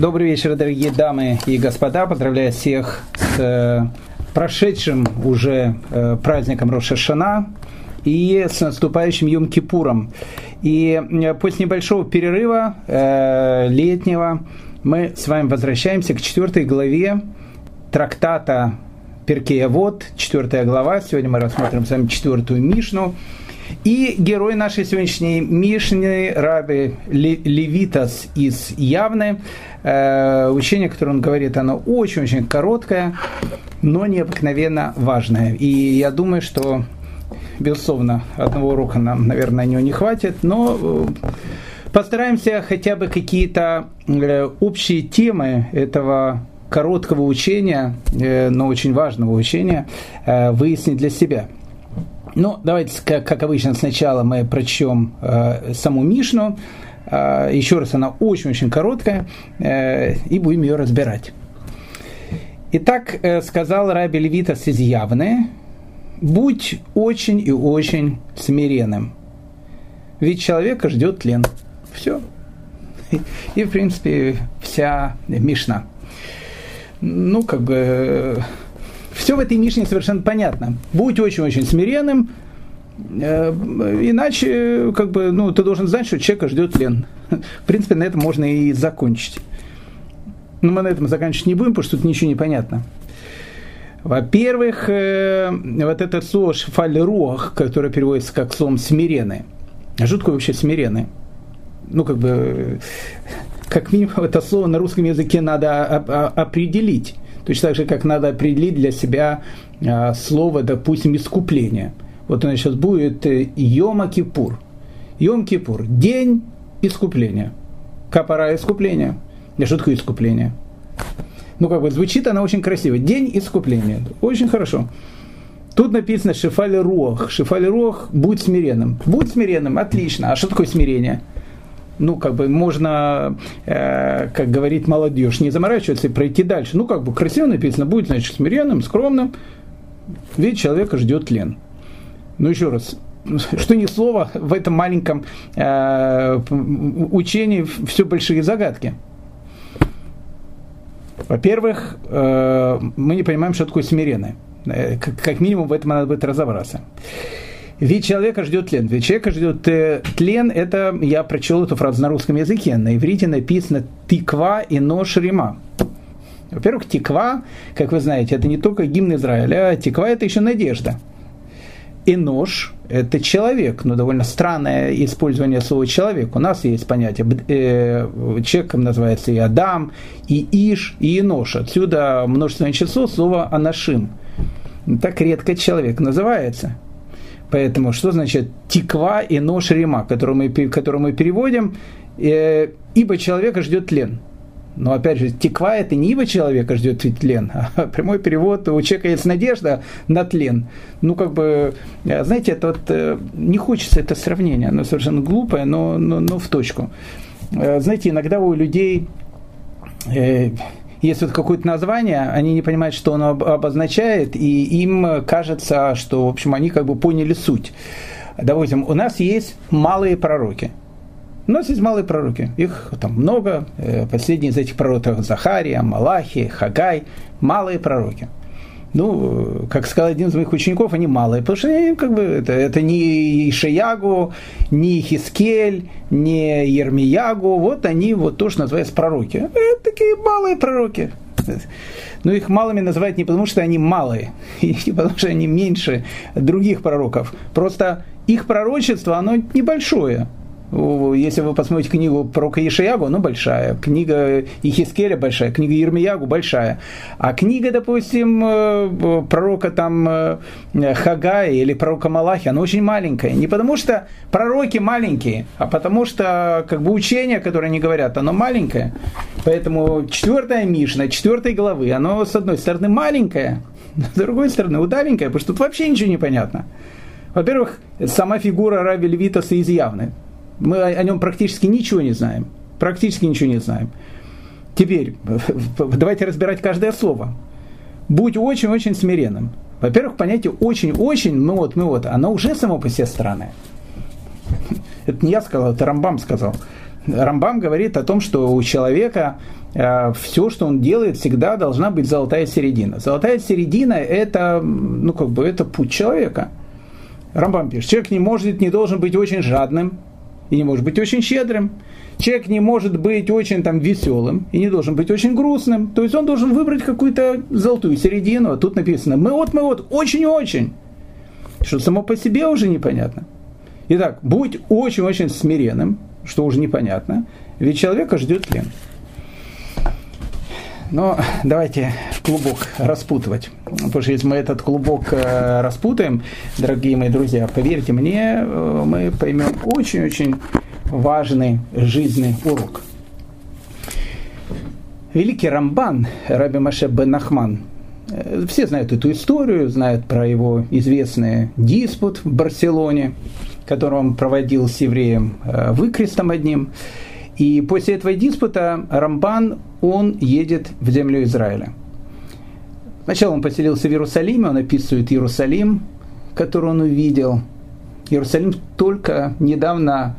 Добрый вечер, дорогие дамы и господа. Поздравляю всех с э, прошедшим уже э, праздником Рошашана и с наступающим Йом-Кипуром. И э, после небольшого перерыва летнего мы с вами возвращаемся к четвертой главе трактата Перкея Вот, четвертая глава. Сегодня мы рассмотрим с вами четвертую Мишну. И герой нашей сегодняшней Мишны, Раби Левитас из Явны, э, учение, которое он говорит, оно очень-очень короткое, но необыкновенно важное. И я думаю, что, безусловно, одного урока нам, наверное, на него не хватит, но э, постараемся хотя бы какие-то э, общие темы этого короткого учения, но очень важного учения выяснить для себя – ну, давайте, как, как обычно, сначала мы прочтем э, саму Мишну. Э, еще раз, она очень-очень короткая, э, и будем ее разбирать. Итак, э, сказал Раби Левитас из Явны, будь очень и очень смиренным, ведь человека ждет тлен. Все. И, в принципе, вся Мишна. Ну, как бы все в этой Мишне совершенно понятно. Будь очень-очень смиренным, э, иначе как бы, ну, ты должен знать, что человека ждет лен. В принципе, на этом можно и закончить. Но мы на этом заканчивать не будем, потому что тут ничего не понятно. Во-первых, э, вот это слово шфаль-руах, которое переводится как. А что такое вообще смиренный? Ну, как бы, как минимум, это слово на русском языке надо определить. Точно так же, как надо определить для себя а, слово, допустим, искупление. Вот нас сейчас будет э, Йома Кипур. Йом Кипур – день искупления. Капара – искупления. А что такое искупление? Ну, как бы звучит она очень красиво. День искупления. Очень хорошо. Тут написано Шифали Руах. Шифали Руах – будь смиренным. Будь смиренным, отлично. А что такое смирение? Ну, как бы можно, э, как говорит молодежь, не заморачиваться и пройти дальше. Ну, как бы красиво написано, будет, значит, смиренным, скромным, ведь человека ждет тлен. Ну, еще раз, что ни слово в этом маленьком э, учении все большие загадки. Во-первых, э, мы не понимаем, что такое смиренное. Э, как, как минимум в этом надо будет разобраться. Ведь человека ждет тлен. Ведь человека ждет э, тлен, это, я прочел эту фразу на русском языке, на иврите написано «тиква и нож рима». Во-первых, тиква, как вы знаете, это не только гимн Израиля, а тиква – это еще надежда. И нож – это человек, но довольно странное использование слова «человек». У нас есть понятие, э, человеком называется и Адам, и Иш, и Енош. Отсюда множественное число слова «анашим». Так редко человек называется – Поэтому что значит тиква и нож рима, который мы, который мы переводим, э, ибо человека ждет тлен. Но опять же, тиква это не ибо человека ждет тлен, а прямой перевод, у человека есть надежда на тлен. Ну, как бы, э, знаете, это вот, э, не хочется это сравнение, оно совершенно глупое, но, но, но в точку. Э, знаете, иногда у людей есть вот какое-то название, они не понимают, что оно обозначает, и им кажется, что, в общем, они как бы поняли суть. Допустим, у нас есть малые пророки. У нас есть малые пророки, их там много. Э, последние из этих пророков Захария, Малахи, Хагай, малые пророки – ну, как сказал один из моих учеников, они малые, потому что они, как бы, это, это не Ишаягу, не Хискель, не Ермиягу, вот они вот тоже называются пророки. Это такие малые пророки. Но их малыми называют не потому, что они малые, и не потому, что они меньше других пророков. Просто их пророчество, оно небольшое если вы посмотрите книгу пророка Ешаягу, она большая, книга Ихискеля большая, книга Ермиягу большая, а книга, допустим, э, пророка там э, Хагая или пророка Малахи, она очень маленькая. Не потому что пророки маленькие, а потому что как бы учение, которое они говорят, оно маленькое. Поэтому четвертая Мишна, четвертой главы, оно с одной стороны маленькое, с другой стороны удаленькое, потому что тут вообще ничего не понятно. Во-первых, сама фигура Раби Левитаса из Явны. Мы о нем практически ничего не знаем. Практически ничего не знаем. Теперь, давайте разбирать каждое слово. Будь очень-очень смиренным. Во-первых, понятие очень-очень, ну вот, ну вот, оно уже само по себе странное. Это не я сказал, это Рамбам сказал. Рамбам говорит о том, что у человека э, все, что он делает, всегда должна быть золотая середина. Золотая середина – это, ну, как бы, это путь человека. Рамбам пишет, человек не может, не должен быть очень жадным и не может быть очень щедрым. Человек не может быть очень там веселым и не должен быть очень грустным. То есть он должен выбрать какую-то золотую середину. А тут написано «мы вот, мы вот, очень-очень». Что само по себе уже непонятно. Итак, будь очень-очень смиренным, что уже непонятно, ведь человека ждет тлен. Но давайте клубок распутывать. Потому что если мы этот клубок э, распутаем, дорогие мои друзья, поверьте мне, э, мы поймем очень-очень важный жизненный урок. Великий Рамбан, Раби Маше бен Нахман, э, все знают эту историю, знают про его известный диспут в Барселоне, который он проводил с евреем выкрестом одним. И после этого диспута Рамбан, он едет в землю Израиля. Сначала он поселился в Иерусалиме, он описывает Иерусалим, который он увидел. Иерусалим только недавно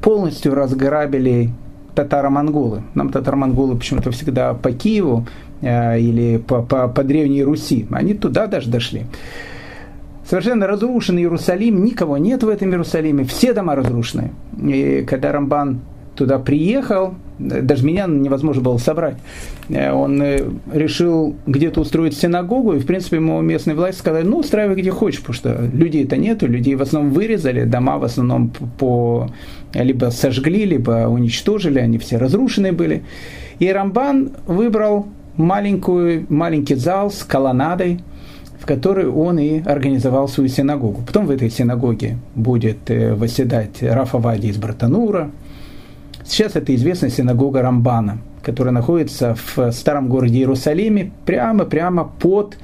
полностью разграбили татаро-монголы. Нам татаро-монголы почему-то всегда по Киеву э, или по, по, по Древней Руси. Они туда даже дошли. Совершенно разрушенный Иерусалим, никого нет в этом Иерусалиме, все дома разрушены. И когда Рамбан туда приехал, даже меня невозможно было собрать. Э, он э, решил где-то устроить синагогу, и, в принципе, ему местные власти сказали, ну, устраивай где хочешь, потому что людей-то нету, людей в основном вырезали, дома в основном по, либо сожгли, либо уничтожили, они все разрушены были. И Рамбан выбрал маленькую, маленький зал с колоннадой, в которой он и организовал свою синагогу. Потом в этой синагоге будет э, восседать Рафа Вади из Братанура, Сейчас это известная синагога Рамбана, которая находится в старом городе Иерусалиме, прямо-прямо под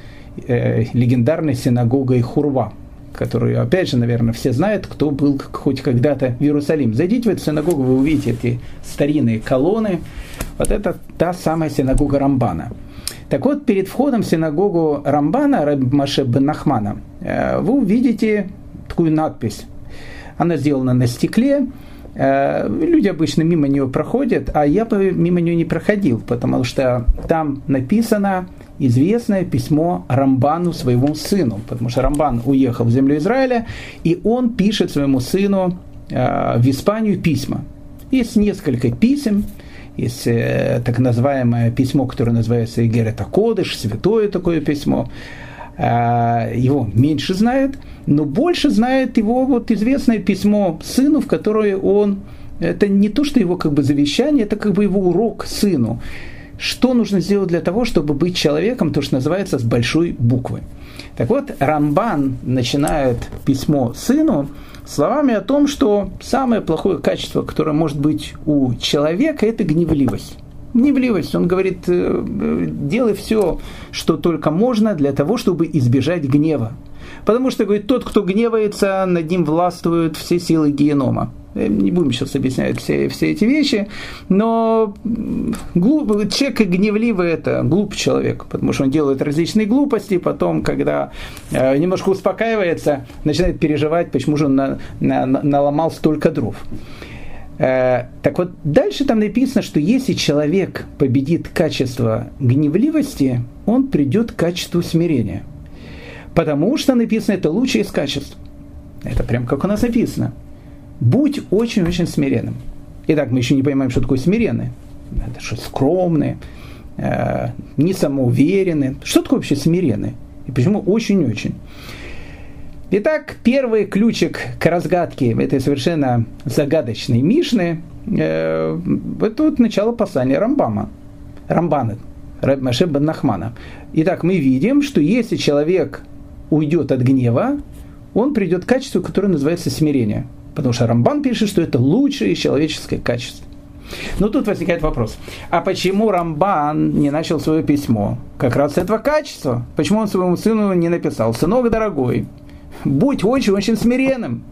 э, легендарной синагогой Хурва, которую, опять же, наверное, все знают, кто был хоть когда-то в Иерусалиме. Зайдите в эту синагогу, вы увидите эти старинные колонны. Вот это та самая синагога Рамбана. Так вот, перед входом в синагогу Рамбана, Раб Маше бен Нахмана, э, вы увидите такую надпись. Она сделана на стекле, люди обычно мимо нее проходят, а я бы мимо нее не проходил, потому что там написано известное письмо Рамбану своему сыну, потому что Рамбан уехал в землю Израиля, и он пишет своему сыну э, в Испанию письма. Есть несколько писем, есть э, так называемое письмо, которое называется Игерета Кодыш, святое такое письмо. Его меньше знают, но больше знает его вот известное письмо сыну, в которое он, это не то, что его как бы завещание, это как бы его урок сыну. Что нужно сделать для того, чтобы быть человеком, то, что называется, с большой буквы. Так вот, Рамбан начинает письмо сыну словами о том, что самое плохое качество, которое может быть у человека, это гневливость. Гневливость. Он говорит, «Э, делай все, что только можно для того, чтобы избежать гнева. Потому что, говорит, тот, кто гневается, над ним властвуют все силы генома. Э, не будем сейчас объяснять все, все эти вещи, но глуп, человек гневливый – это глуп человек, потому что он делает различные глупости, потом, когда э, немножко успокаивается, начинает переживать, почему же он на, на, наломал столько дров. Э, так вот, дальше там написано, что если человек победит качество гневливости, он придет к качеству смирения – Потому что написано это лучшее из качеств. Это прям как у нас написано. Будь очень-очень смиренным. Итак, мы еще не понимаем, что такое смиренный. Это что, скромный, э, не самоуверенный. Что такое вообще смиренный? И почему очень-очень? Итак, первый ключик к разгадке этой совершенно загадочной Мишны э, это вот начало послания Рамбама. Рамбана, Маше бен Нахмана. Итак, мы видим, что если человек уйдет от гнева, он придет к качеству, которое называется смирение. Потому что Рамбан пишет, что это лучшее человеческое качество. Но тут возникает вопрос, а почему Рамбан не начал свое письмо? Как раз с этого качества. Почему он своему сыну не написал, сынок дорогой, будь очень-очень смиренным.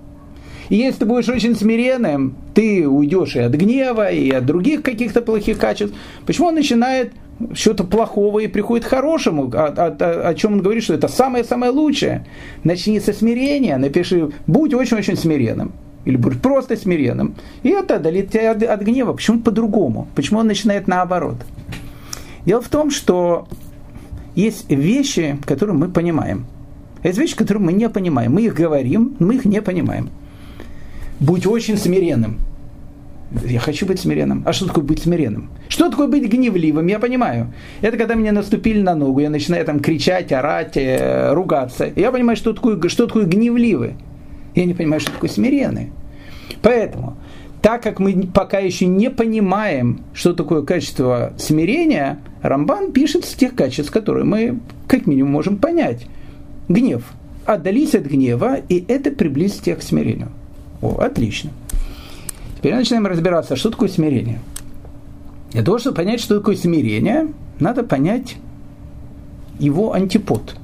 И если ты будешь очень смиренным, ты уйдешь и от гнева, и от других каких-то плохих качеств. Почему он начинает что-то плохого и приходит к хорошему, о, о, о, о чем он говорит, что это самое-самое лучшее. Начни со смирения, напиши, будь очень-очень смиренным. или будь просто смиренным, и это отдалит тебя от, от гнева. Почему по-другому? Почему он начинает наоборот? Дело в том, что есть вещи, которые мы понимаем. Есть вещи, которые мы не понимаем. Мы их говорим, мы их не понимаем. Будь очень смиренным. Я хочу быть смиренным. А что такое быть смиренным? Что такое быть гневливым? Я понимаю. Это когда меня наступили на ногу, я начинаю там кричать, орать, э, ругаться. Я понимаю, что такое, что такое гневливый. Я не понимаю, что такое смиренный. Поэтому, так как мы пока еще не понимаем, что такое качество смирения, Рамбан пишет с тех качеств, которые мы как минимум можем понять. Гнев. Отдались от гнева, и это приблизит тебя к смирению. О, отлично. Теперь начинаем разбираться, что такое смирение. Для того, чтобы понять, что такое смирение, надо понять его антипод.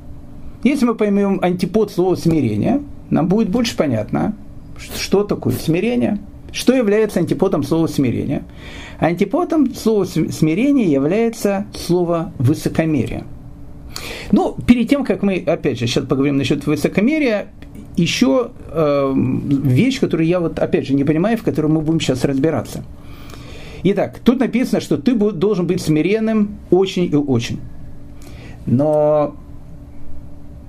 Если мы поймем антипод слова смирения, нам будет больше понятно, что такое смирение, что является антиподом слова смирения. Антиподом слова смирения является слово высокомерие. Ну, перед тем, как мы, опять же, сейчас поговорим насчет высокомерия, еще э, вещь, которую я вот опять же не понимаю, в которой мы будем сейчас разбираться. Итак, тут написано, что ты должен быть смиренным очень и очень. Но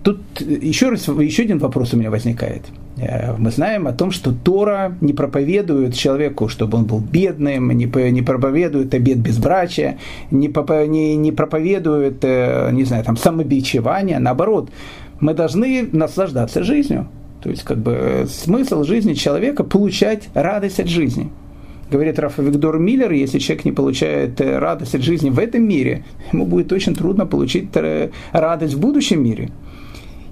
тут еще раз, еще один вопрос у меня возникает. Э, мы знаем о том, что Тора не проповедует человеку, чтобы он был бедным, не, не проповедует обед безбрачия, не, не, не проповедует, э, не знаю, там, самобичевание, наоборот, мы должны наслаждаться жизнью. То есть, как бы, э, смысл жизни человека – получать радость от жизни. Говорит Рафа Виктор Миллер, если человек не получает радость от жизни в этом мире, ему будет очень трудно получить радость в будущем мире.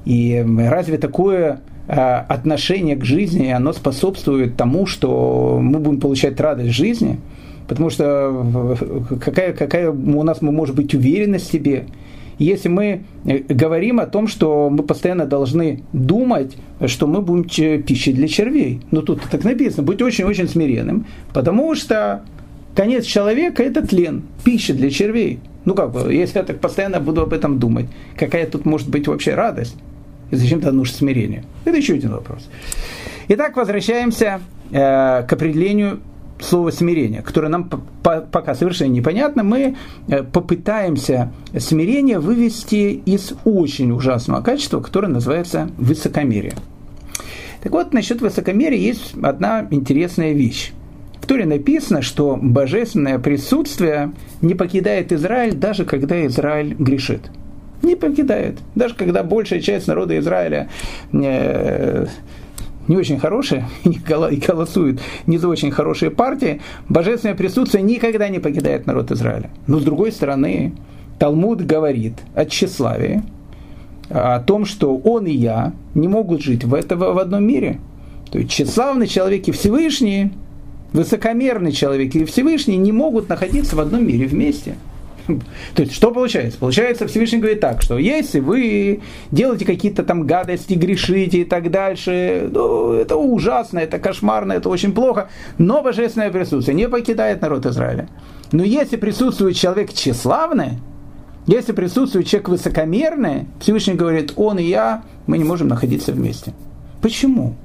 И разве такое отношение к жизни, оно способствует тому, что мы будем получать радость жизни? Потому что какая, какая у нас может быть уверенность в себе – если мы э, говорим о том, что мы постоянно должны думать, что мы будем пищей для червей. Но тут так написано, будь очень-очень смиренным, потому что конец человека – это тлен, пища для червей. Ну как бы, если я так постоянно буду об этом думать, какая тут может быть вообще радость? И зачем тогда нужно смирение? Это еще один вопрос. Итак, возвращаемся э, к определению слово смирение, которое нам пока совершенно непонятно, мы э, попытаемся смирение вывести из очень ужасного качества, которое называется высокомерие. Так вот, насчет высокомерия есть одна интересная вещь. В Торе написано, что божественное присутствие не покидает Израиль, даже когда Израиль грешит. Не покидает. Даже когда большая часть народа Израиля э, не очень хорошие и голосуют не за очень хорошие партии, божественное присутствие никогда не покидает народ Израиля. Но с другой стороны, Талмуд говорит о тщеславии, о том, что он и я не могут жить в, этого, в одном мире. То есть тщеславный человек и Всевышний, высокомерный человек и Всевышний не могут находиться в одном мире вместе – то есть, что получается? Получается, Всевышний говорит так, что если вы делаете какие-то там гадости, грешите и так дальше, ну, это ужасно, это кошмарно, это очень плохо, но божественное присутствие не покидает народ Израиля. Но если присутствует человек тщеславный, если присутствует человек высокомерный, Всевышний говорит, он и я, мы не можем находиться вместе. Почему?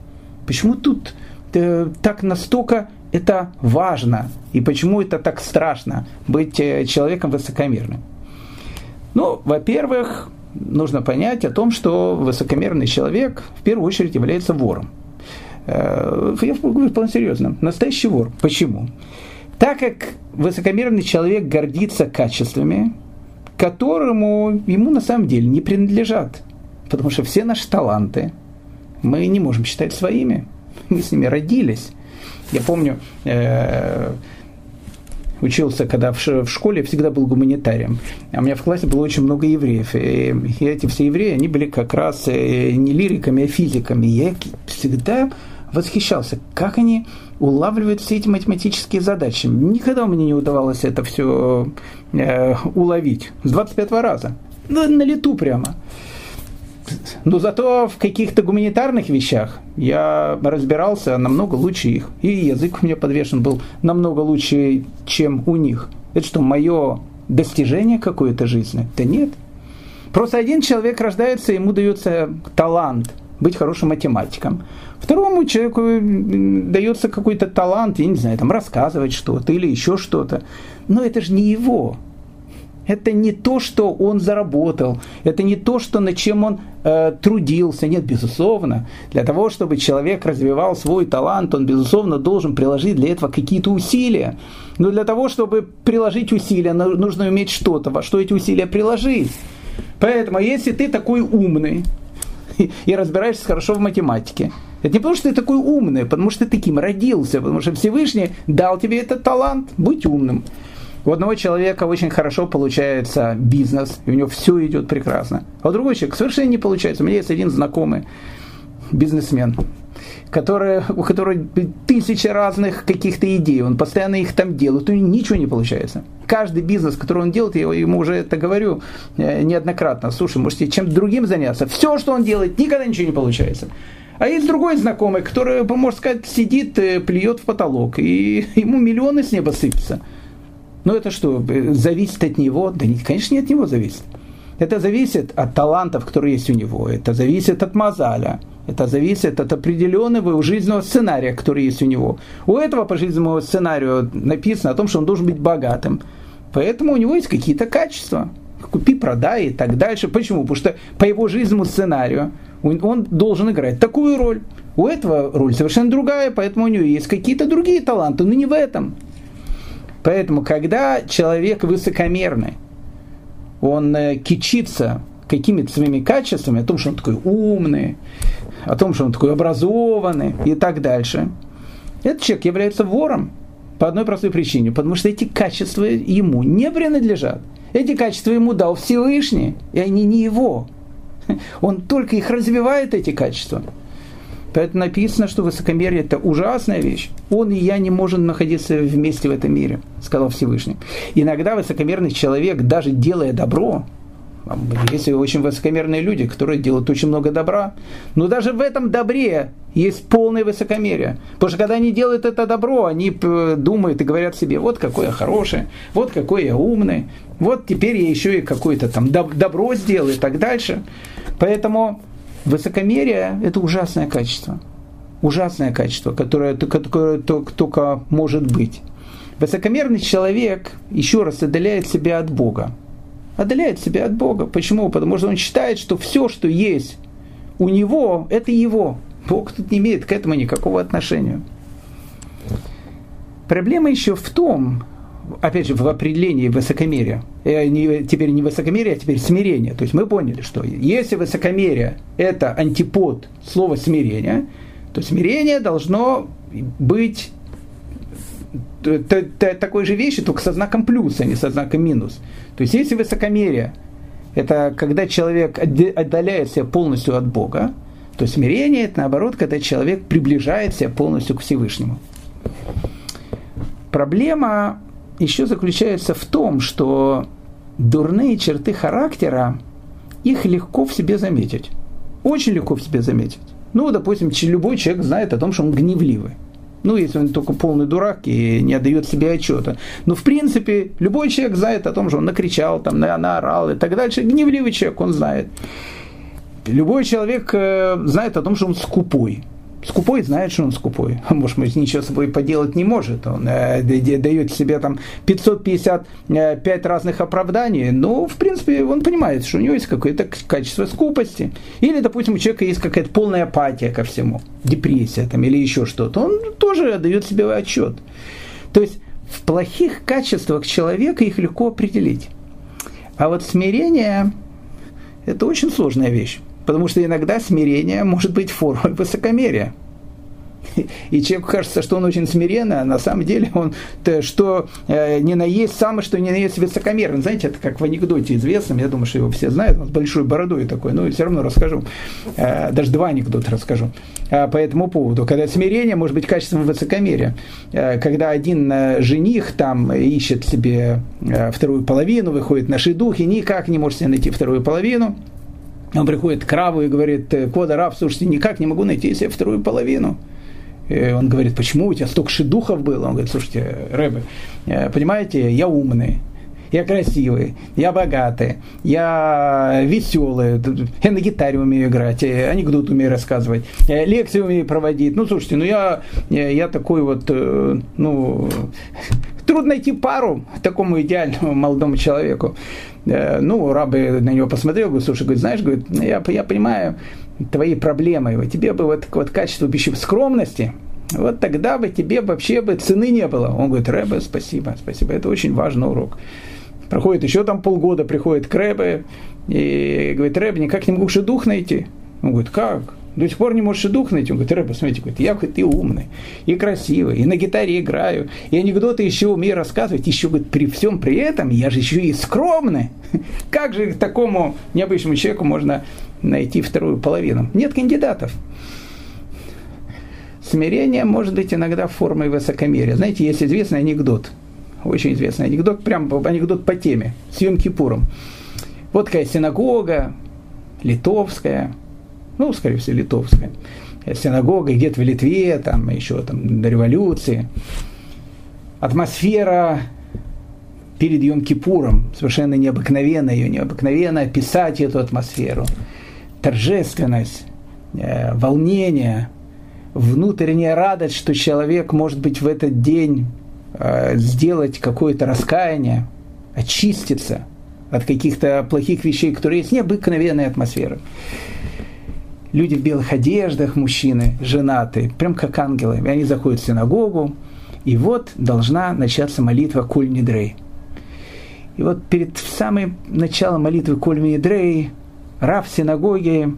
Почему тут э, так настолько это важно и почему это так страшно быть э, человеком высокомерным? Ну, во-первых, нужно понять о том, что высокомерный человек в первую очередь является вором. Э, я говорю вполне серьезно. Настоящий вор. Почему? Так как высокомерный человек гордится качествами, которому ему на самом деле не принадлежат. Потому что все наши таланты мы не можем считать своими. Мы с ними родились. Я помню, э, учился, когда в, школе, всегда был гуманитарием. А у меня в классе было очень много евреев. И, эти все евреи, они были как раз э, не лириками, а физиками. И я всегда восхищался, как они улавливают все эти математические задачи. Никогда меня не удавалось это все э, уловить. С 25 раза. Ну, на лету прямо. Но зато в каких-то гуманитарных вещах я разбирался намного лучше их. И язык у меня подвешен был намного лучше, чем у них. Это что, мое достижение какое-то жизни? Да нет. Просто один человек рождается, ему дается талант быть хорошим математиком. Второму человеку дается какой-то талант, я не знаю, там рассказывать что-то или еще что-то. Но это же не его. Это не то, что он заработал, это не то, что над чем он э, трудился. Нет, безусловно, для того, чтобы человек развивал свой талант, он, безусловно, должен приложить для этого какие-то усилия. Но для того, чтобы приложить усилия, нужно уметь что-то, во что эти усилия приложить. Поэтому, если ты такой умный и разбираешься хорошо в математике, это не потому, что ты такой умный, потому что ты таким родился, потому что Всевышний дал тебе этот талант, быть умным. У одного человека очень хорошо получается бизнес, и у него все идет прекрасно. А у другого человека совершенно не получается. У меня есть один знакомый бизнесмен, который, у которого тысячи разных каких-то идей, он постоянно их там делает, у него ничего не получается. Каждый бизнес, который он делает, я ему уже это говорю э, неоднократно, слушай, можете чем-то другим заняться, все, что он делает, никогда ничего не получается. А есть другой знакомый, который, можно сказать, сидит, э, плюет в потолок, и ему миллионы с неба сыпятся. Ну это что, зависит от него? Да нет, конечно, не от него зависит. Это зависит от талантов, которые есть у него. Это зависит от мозаля. Это зависит от определенного жизненного сценария, который есть у него. У этого по жизненному сценарию написано о том, что он должен быть богатым. Поэтому у него есть какие-то качества. Купи, продай и так дальше. Почему? Потому что по его жизненному сценарию он должен играть такую роль. У этого роль совершенно другая, поэтому у него есть какие-то другие таланты, но не в этом. Поэтому, когда человек высокомерный, он э, кичится какими-то своими качествами, о том, что он такой умный, о том, что он такой образованный и так дальше, этот человек является вором по одной простой причине, потому что эти качества ему не принадлежат. Эти качества ему дал Всевышний, и они не его. Он только их развивает, эти качества. Поэтому написано, что высокомерие – это ужасная вещь. Он и я не можем находиться вместе в этом мире, сказал Всевышний. Иногда высокомерный человек, даже делая добро, есть очень высокомерные люди, которые делают очень много добра. Но даже в этом добре есть полное высокомерие. Потому что когда они делают это добро, они думают и говорят себе, вот какой я хороший, вот какой я умный, вот теперь я еще и какое-то там добро сделаю и так дальше. Поэтому Высокомерие – это ужасное качество. Ужасное качество, которое, которое только может быть. Высокомерный человек, еще раз, отдаляет себя от Бога. Отдаляет себя от Бога. Почему? Потому что он считает, что все, что есть у него, это его. Бог тут не имеет к этому никакого отношения. Проблема еще в том, опять же, в определении высокомерия, не, теперь не высокомерие, а теперь смирение. То есть мы поняли, что если высокомерие – это антипод слова смирения, то смирение должно быть такой же вещи, только со знаком плюс, а не со знаком минус. То есть если высокомерие – это когда человек отдаляется полностью от Бога, то смирение – это наоборот, когда человек приближается полностью к Всевышнему. Проблема еще заключается в том, что дурные черты характера, их легко в себе заметить. Очень легко в себе заметить. Ну, допустим, любой человек знает о том, что он гневливый. Ну, если он только полный дурак и не отдает себе отчета. Но, в принципе, любой человек знает о том, что он накричал, там, наорал и так дальше. Гневливый человек, он знает. Любой человек э, знает о том, что он скупой. Скупой знает, что он скупой. Может быть, ничего с собой поделать не может. Он э, дает себе там 555 э, разных оправданий. Но, в принципе, он понимает, что у него есть какое-то качество скупости. Или, допустим, у человека есть какая-то полная апатия ко всему. Депрессия там, или еще что-то. Он тоже дает себе отчет. То есть, в плохих качествах человека их легко определить. А вот смирение – это очень сложная вещь. Потому что иногда смирение может быть формой высокомерия. И человеку кажется, что он очень смиренный, а на самом деле он то, что э, не наесть самое, что не наесть высокомерный. Знаете, это как в анекдоте известном, я думаю, что его все знают, он с большой бородой такой, но все равно расскажу. Э, даже два анекдота расскажу э, по этому поводу. Когда смирение может быть качеством высокомерия. Э, когда один э, жених там ищет себе э, вторую половину, выходит на шедух и никак не может себе найти вторую половину, он приходит к Раву и говорит, Кода Рав, слушайте, никак не могу найти себе вторую половину. И он говорит, почему у тебя столько шедухов было? Он говорит, слушайте, Рэбе, э, понимаете, я умный. я красивый, я богатый, я веселый, я на гитаре умею играть, анекдот умею рассказывать, лекции умею проводить. Ну, слушайте, ну я, я, такой вот, э, ну, трудно найти пару такому идеальному молодому человеку. Э, ну, рабы на него посмотрел, говорит, слушай, говорит, знаешь, говорит, я, я понимаю твои проблемы, тебе бы вот, вот качество пищи скромности, вот тогда бы тебе вообще бы цены не было. Он говорит, Рэбе, спасибо, спасибо, это очень важный урок. Проходит еще там полгода, приходит к Рэбе и говорит, Рэбе, никак не могу дух найти. Он говорит, как? До сих пор не можешь дух найти. Он говорит, Рэбе, смотрите, говорит, я говорит, ты умный, и красивый, и на гитаре играю, и анекдоты еще умею рассказывать, еще говорит, при всем при этом я же еще и скромный. Как же такому необычному человеку можно найти вторую половину? Нет кандидатов. Смирение может быть иногда формой высокомерия. Знаете, есть известный анекдот, очень известный анекдот, прям анекдот по теме, с Йом Кипуром. Вот такая синагога, литовская, ну, скорее всего, литовская, синагога где-то в Литве, там еще там до революции. Атмосфера перед Йом Кипуром, совершенно необыкновенная, ее необыкновенно описать эту атмосферу. Торжественность, э, волнение, внутренняя радость, что человек может быть в этот день э, сделать какое-то раскаяние, очиститься от каких-то плохих вещей, которые есть, необыкновенная атмосфера. Люди в белых одеждах, мужчины, женатые, прям как ангелы. И они заходят в синагогу, и вот должна начаться молитва Куль Нидрей. И вот перед самым началом молитвы Куль Нидрей Рав синагоги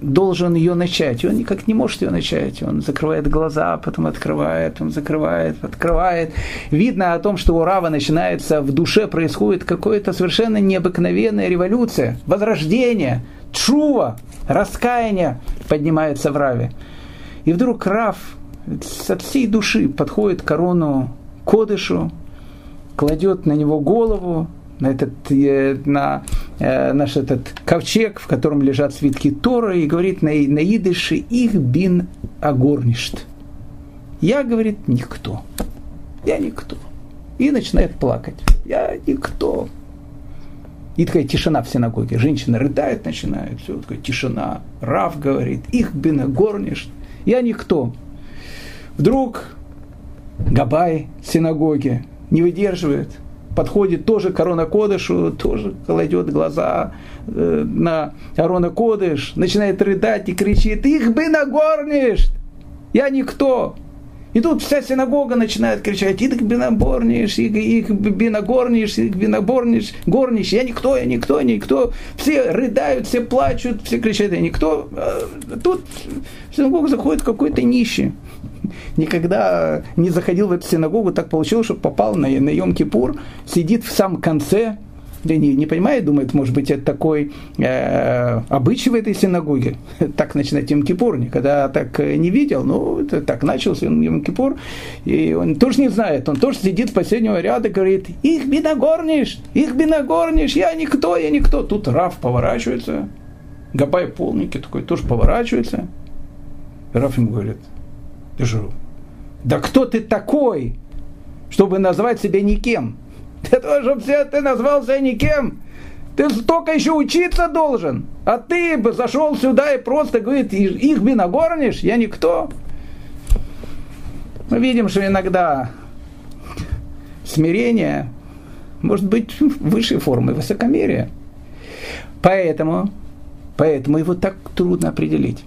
должен ее начать. И он никак не может ее начать. Он закрывает глаза, потом открывает, он закрывает, открывает. Видно о том, что у Рава начинается в душе, происходит какая-то совершенно необыкновенная революция, возрождение, чува, раскаяние поднимается в Раве. И вдруг Рав от всей души подходит к корону Кодышу, кладет на него голову, на этот э, на наш этот ковчег, в котором лежат свитки Тора, и говорит на, на идыше «Их бин агорништ». Я, говорит, никто. Я никто. И начинает плакать. Я никто. И такая тишина в синагоге. Женщина рыдает, начинает. Все, такая тишина. Рав говорит, их бина горнишь. Я никто. Вдруг Габай синагоги не выдерживает – подходит тоже к Арона Кодышу, тоже кладет глаза э, на Арона Кодыш, начинает рыдать и кричит, их бы нагорнишь, я никто. И тут вся синагога начинает кричать, их биноборниш, их, их биногорниш, их биноборниш, горниш, я никто, я никто, никто. Все рыдают, все плачут, все кричат, я никто. А тут в синагогу заходит какой-то нищий никогда не заходил в эту синагогу, так получилось, что попал на, на Йом-Кипур, сидит в самом конце, да не, не понимает, думает, может быть, это такой э, обычай в этой синагоге. Так начинать Йом-Кипур, никогда так не видел, ну, это так начался Йом-Кипур, и он тоже не знает, он тоже сидит с последнего ряда и говорит, их биногорнишь, их биногорнишь, я никто, я никто. Тут Раф поворачивается, Габай полники такой тоже поворачивается, Раф ему говорит, же, да кто ты такой, чтобы назвать себя никем? Для того, чтобы все ты назвал себя никем, ты столько еще учиться должен. А ты бы зашел сюда и просто говорит, их бы нагорнишь, я никто. Мы видим, что иногда смирение может быть высшей формой высокомерия. Поэтому, поэтому его так трудно определить.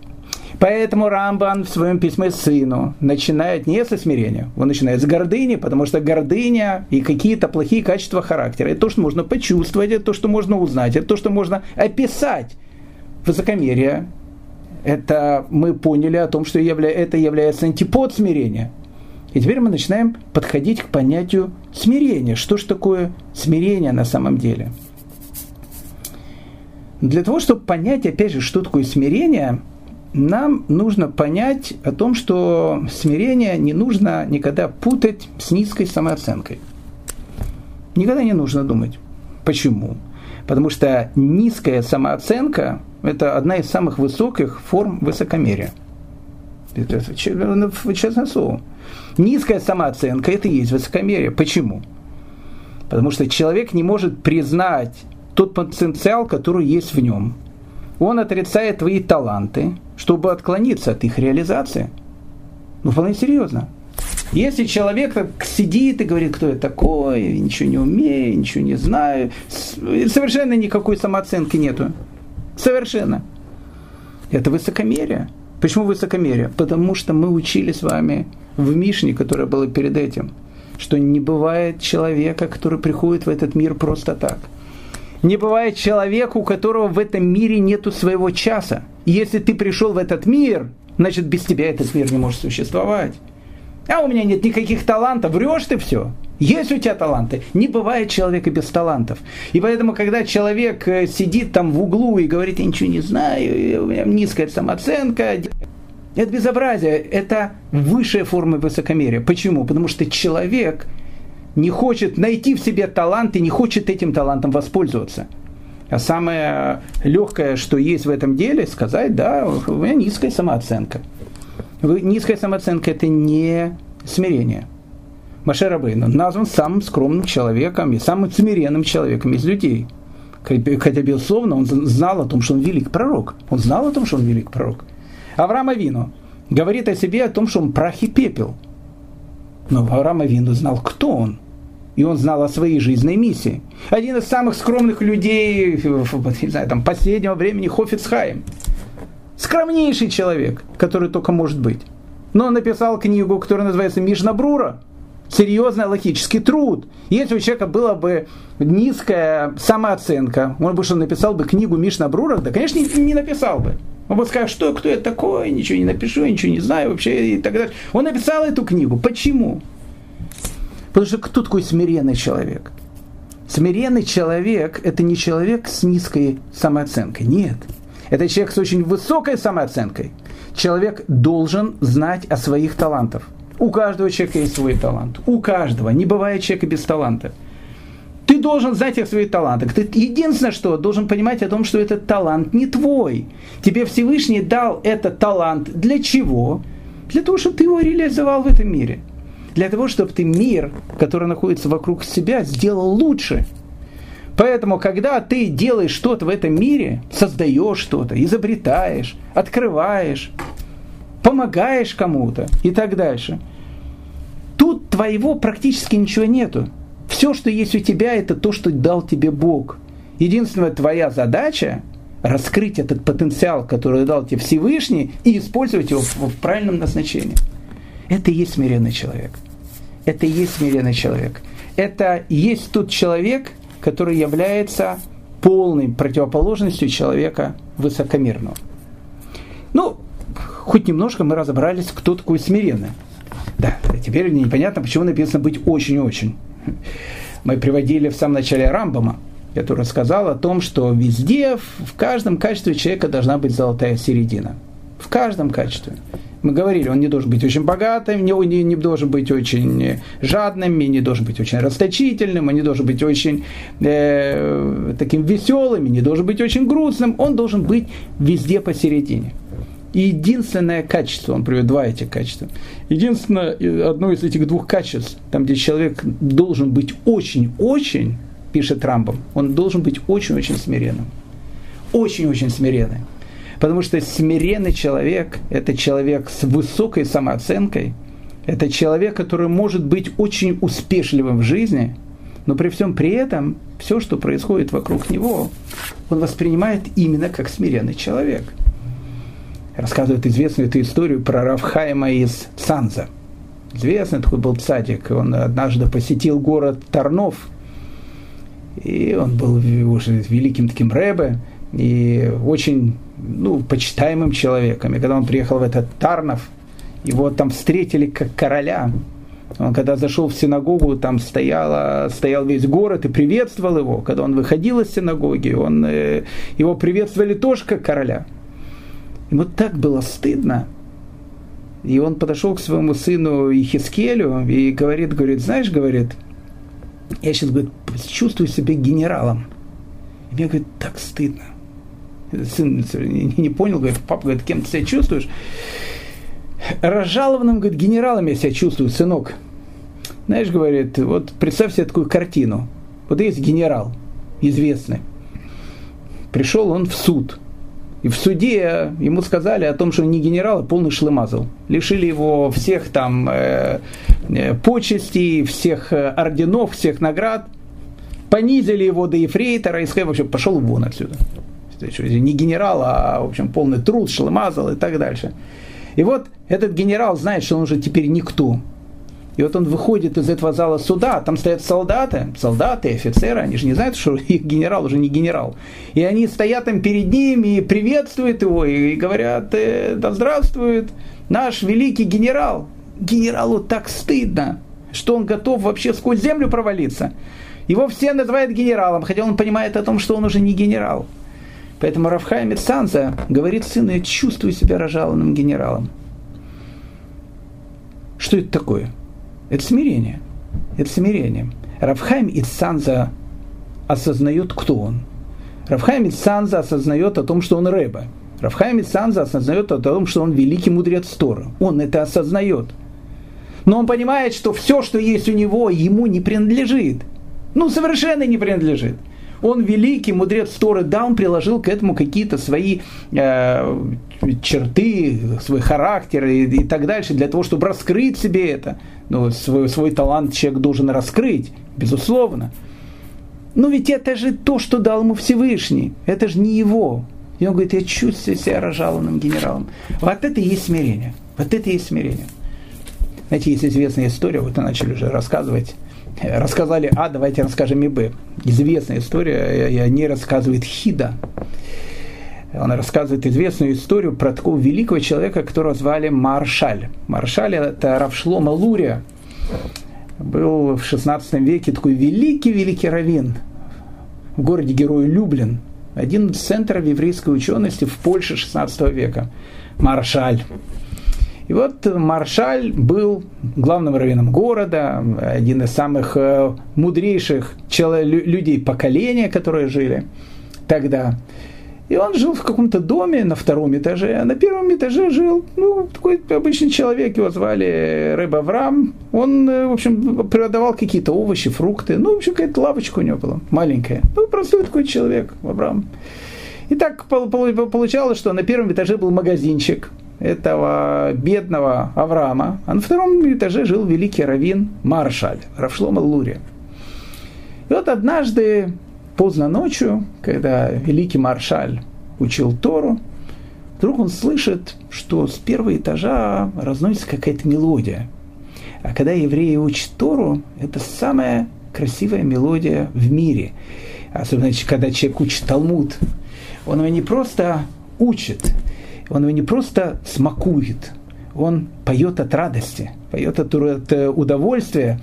Поэтому Рамбан в своем письме сыну начинает не со смирения, он начинает с гордыни, потому что гордыня и какие-то плохие качества характера, это то, что можно почувствовать, это то, что можно узнать, это то, что можно описать. Высокомерие, это мы поняли о том, что это является антипод смирения. И теперь мы начинаем подходить к понятию смирения. Что же такое смирение на самом деле? Для того, чтобы понять, опять же, что такое смирение – нам нужно понять о том, что смирение не нужно никогда путать с низкой самооценкой. Никогда не нужно думать. Почему? Потому что низкая самооценка – это одна из самых высоких форм высокомерия. Это честное слово. Низкая самооценка – это и есть высокомерие. Почему? Потому что человек не может признать тот потенциал, который есть в нем. Он отрицает твои таланты, чтобы отклониться от их реализации. Ну, вполне серьезно. Если человек сидит и говорит, кто я такой, ничего не умею, ничего не знаю, совершенно никакой самооценки нету. Совершенно. Это высокомерие. Почему высокомерие? Потому что мы учили с вами в Мишне, которая была перед этим, что не бывает человека, который приходит в этот мир просто так. Не бывает человека, у которого в этом мире нету своего часа. Если ты пришел в этот мир, значит без тебя этот мир не может существовать а у меня нет никаких талантов, врешь ты все. Есть у тебя таланты. Не бывает человека без талантов. И поэтому, когда человек э, сидит там в углу и говорит, я ничего не знаю, у меня низкая самооценка, это безобразие, это высшая форма высокомерия. Почему? Потому что человек не хочет найти в себе талант и не хочет этим талантом воспользоваться. А самое легкое, что есть в этом деле, сказать, да, у меня низкая самооценка. Низкая самооценка – это не смирение. Маше Рабейну назван самым скромным человеком и самым смиренным человеком из людей. Хотя, безусловно, он знал о том, что он велик пророк. Он знал о том, что он велик пророк. Авраам Авину говорит о себе о том, что он прах и пепел. Но Авраам Авину знал, кто он. И он знал о своей жизненной миссии. Один из самых скромных людей, не знаю, там, последнего времени Хофицхайм – Скромнейший человек, который только может быть. Но он написал книгу, которая называется Мишна Брура. Серьезный логический труд. Если у человека была бы низкая самооценка, он бы что, написал бы книгу Мишна Брура? Да, конечно, не, написал бы. Он бы сказал, что, кто я такой, ничего не напишу, ничего не знаю вообще и так далее. Он написал эту книгу. Почему? Потому что кто такой смиренный человек? Смиренный человек – это не человек с низкой самооценкой. Нет. Это человек с очень высокой самооценкой. Человек должен знать о своих талантах. У каждого человека есть свой талант. У каждого. Не бывает человека без таланта. Ты должен знать о своих талантах. Ты единственное, что должен понимать о том, что этот талант не твой. Тебе Всевышний дал этот талант. Для чего? Для того, чтобы ты его реализовал в этом мире. Для того, чтобы ты мир, который находится вокруг себя, сделал лучше. Поэтому, когда ты делаешь что-то в этом мире, создаешь что-то, изобретаешь, открываешь, помогаешь кому-то и так дальше, тут твоего практически ничего нету. Все, что есть у тебя, это то, что дал тебе Бог. Единственная твоя задача раскрыть этот потенциал, который дал тебе Всевышний, и использовать его в, правильном назначении. Это и есть смиренный человек. Это и есть смиренный человек. Это и есть тот человек, который является полной противоположностью человека высокомерного. Ну, хоть немножко мы разобрались, кто такой смиренный. Да, теперь непонятно, почему написано быть очень-очень. Мы приводили в самом начале Рамбама, который сказал о том, что везде, в каждом качестве человека должна быть золотая середина. В каждом качестве мы говорили, он не должен быть очень богатым, не, не, не должен быть очень жадным, не должен быть очень расточительным, он не должен быть очень э, таким веселым, не должен быть очень грустным, он должен быть везде посередине. И единственное качество, он приводит два этих качества, единственное, одно из этих двух качеств, там, где человек должен быть очень-очень, пишет Рамбом, он должен быть очень-очень смиренным. Очень-очень смиренным. Потому что смиренный человек – это человек с высокой самооценкой, это человек, который может быть очень успешливым в жизни, но при всем при этом все, что происходит вокруг него, он воспринимает именно как смиренный человек. Рассказывает известную эту историю про Равхайма из Цанза. Известный такой был цадик. Он однажды посетил город Тарнов, и он был уже великим таким рэбе, и очень ну, почитаемым человеком. И когда он приехал в этот Тарнов, его там встретили как короля. Он когда зашел в синагогу, там стояла, стоял весь город и приветствовал его. Когда он выходил из синагоги, он, э, его приветствовали тоже как короля. Ему так было стыдно. И он подошел к своему сыну Ихискелю и говорит, говорит, знаешь, говорит, я сейчас говорит, чувствую себя генералом. И мне, говорит, так стыдно сын не понял, говорит, папа, говорит, кем ты себя чувствуешь? Разжалованным, говорит, генералом я себя чувствую, сынок. Знаешь, говорит, вот представь себе такую картину. Вот есть генерал известный. Пришел он в суд. И в суде ему сказали о том, что он не генерал, а полный шлемазл. Лишили его всех там э, э, почестей, всех э, орденов, всех наград. Понизили его до ефрейтора и сказали, вообще, пошел вон отсюда. Не генерал, а, в общем, полный труд, шлемазл и так дальше. И вот этот генерал знает, что он уже теперь никто. И вот он выходит из этого зала суда, там стоят солдаты, солдаты, офицеры, они же не знают, что их генерал уже не генерал. И они стоят там перед ним и приветствуют его, и говорят, «Э, да здравствует наш великий генерал. Генералу так стыдно, что он готов вообще сквозь землю провалиться. Его все называют генералом, хотя он понимает о том, что он уже не генерал. Поэтому Рафхайм Санза говорит сыну, я чувствую себя разжалованным генералом. Что это такое? Это смирение. Это смирение. Рафхайм Ицанза осознает, кто он. Рафхайм Ицанза осознает о том, что он Рэба. Рафхайм Ицанза осознает о том, что он великий мудрец Тора. Он это осознает. Но он понимает, что все, что есть у него, ему не принадлежит. Ну, совершенно не принадлежит он великий мудрец Торы, да, он приложил к этому какие-то свои э, черты, свой характер и, и так дальше, для того, чтобы раскрыть себе это. Ну, свой, свой талант человек должен раскрыть, безусловно. Но ведь это же то, что дал ему Всевышний, это же не его. И он говорит, я чувствую себя разжалованным генералом. Вот это и есть смирение. Вот это и есть смирение. Знаете, есть известная история, вот начали уже рассказывать рассказали А, давайте расскажем и Б. Известная история, и о ней рассказывает Хида. Он рассказывает известную историю про такого великого человека, которого звали Маршаль. Маршаль – это Равшлома Лурия. Был в 16 веке такой великий-великий раввин в городе Герой Люблин. Один из центров еврейской учености в Польше 16 века. Маршаль. И вот Маршаль был главным раввином города, один из самых э, мудрейших людей поколения, которые жили тогда. И он жил в каком-то доме на втором этаже, а на первом этаже жил ну, такой обычный человек, его звали Рэб Авраам. Он, э, в общем, продавал какие-то овощи, фрукты. Ну, в общем, какая-то лавочка у него была маленькая. Ну, простой такой человек, Авраам. И так получалось, что на первом этаже был магазинчик – этого бедного Авраама, а на втором этаже жил великий раввин Маршаль, Равшлома Лури. И вот однажды, поздно ночью, когда великий Маршаль учил Тору, вдруг он слышит, что с первого этажа разносится какая-то мелодия. А когда евреи учат Тору, это самая красивая мелодия в мире. Особенно, когда человек учит Талмуд. Он его не просто учит, он его не просто смакует, он поет от радости, поет от, э, удовольствия,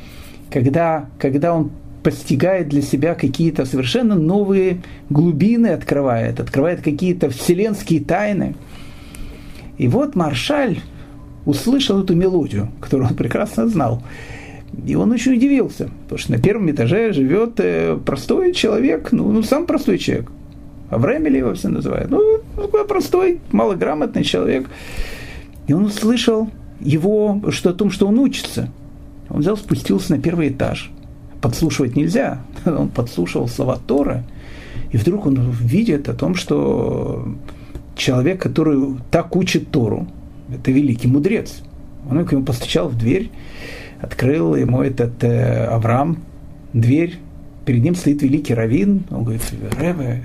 когда, когда он постигает для себя какие-то совершенно новые глубины, открывает, открывает какие-то вселенские тайны. И вот Маршаль услышал эту мелодию, которую он прекрасно знал. И он очень удивился, потому что на первом этаже живет э, простой человек, ну, ну сам простой человек, Авраам его все называют. Ну, такой простой, малограмотный человек. И он услышал его, что о том, что он учится. Он взял, спустился на первый этаж. Подслушивать нельзя. Он подслушивал слова Тора. И вдруг он видит о том, что человек, который так учит Тору, это великий мудрец. Он к нему постучал в дверь, открыл ему этот э, Авраам дверь. Перед ним стоит великий раввин. Он говорит, Реве,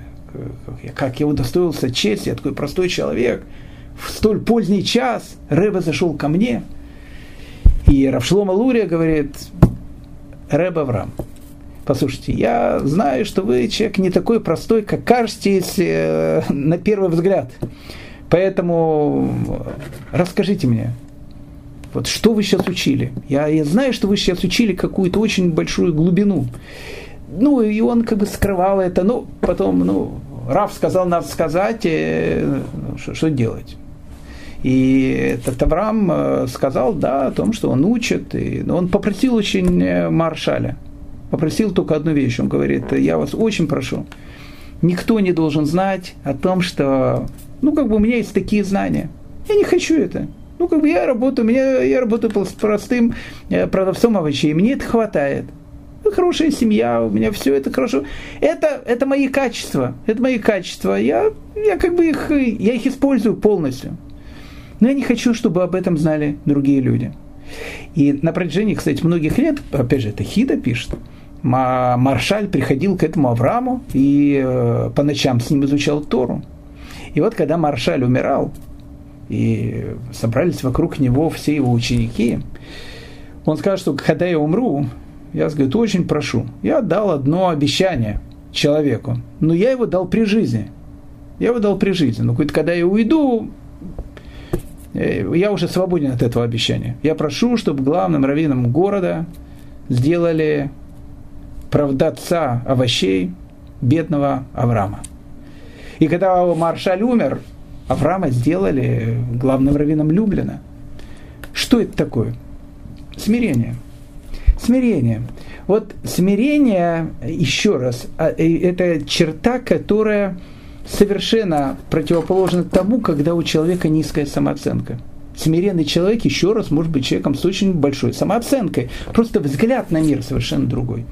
как я удостоился чести, я такой простой человек. В столь поздний час Рэба зашел ко мне, и Равшлома Лурия говорит, Рэба Авраам, послушайте, я знаю, что вы человек не такой простой, как кажетесь э, на первый взгляд. Поэтому расскажите мне, вот что вы сейчас учили? Я, я знаю, что вы сейчас учили какую-то очень большую глубину. Ну, и он как бы скрывал это, но потом, ну, Раф сказал, надо сказать, э, что, что делать. И этот Авраам э, сказал, да, о том, что он учит. И, он попросил очень э, Маршаля, попросил только одну вещь. Он говорит, я вас очень прошу, никто не должен знать о том, что, ну, как бы у меня есть такие знания. Я не хочу это. Ну, как бы я работаю, меня, я работаю простым продавцом овощей, мне это хватает. Хорошая семья, у меня все это хорошо. Это, это мои качества, это мои качества. Я, я как бы их, я их использую полностью. Но я не хочу, чтобы об этом знали другие люди. И на протяжении, кстати, многих лет, опять же, это Хида пишет, Маршаль приходил к этому Аврааму и э, по ночам с ним изучал Тору. И вот когда Маршаль умирал, и собрались вокруг него все его ученики, он сказал, что когда я умру, я, говорит, очень прошу, я дал одно обещание человеку, но я его дал при жизни. Я его дал при жизни. Но говорит, когда я уйду, э, я уже свободен от этого обещания. Я прошу, чтобы главным раввином города сделали правдатца овощей бедного Авраама. И когда Маршаль умер, Авраама сделали главным раввином Люблина. Что это такое? Смирение. Смирение. Вот смирение, еще раз, а, это черта, которая совершенно противоположна тому, когда у человека низкая самооценка. Смиренный человек, еще раз, может быть человеком с очень большой самооценкой. Просто взгляд на мир совершенно другой.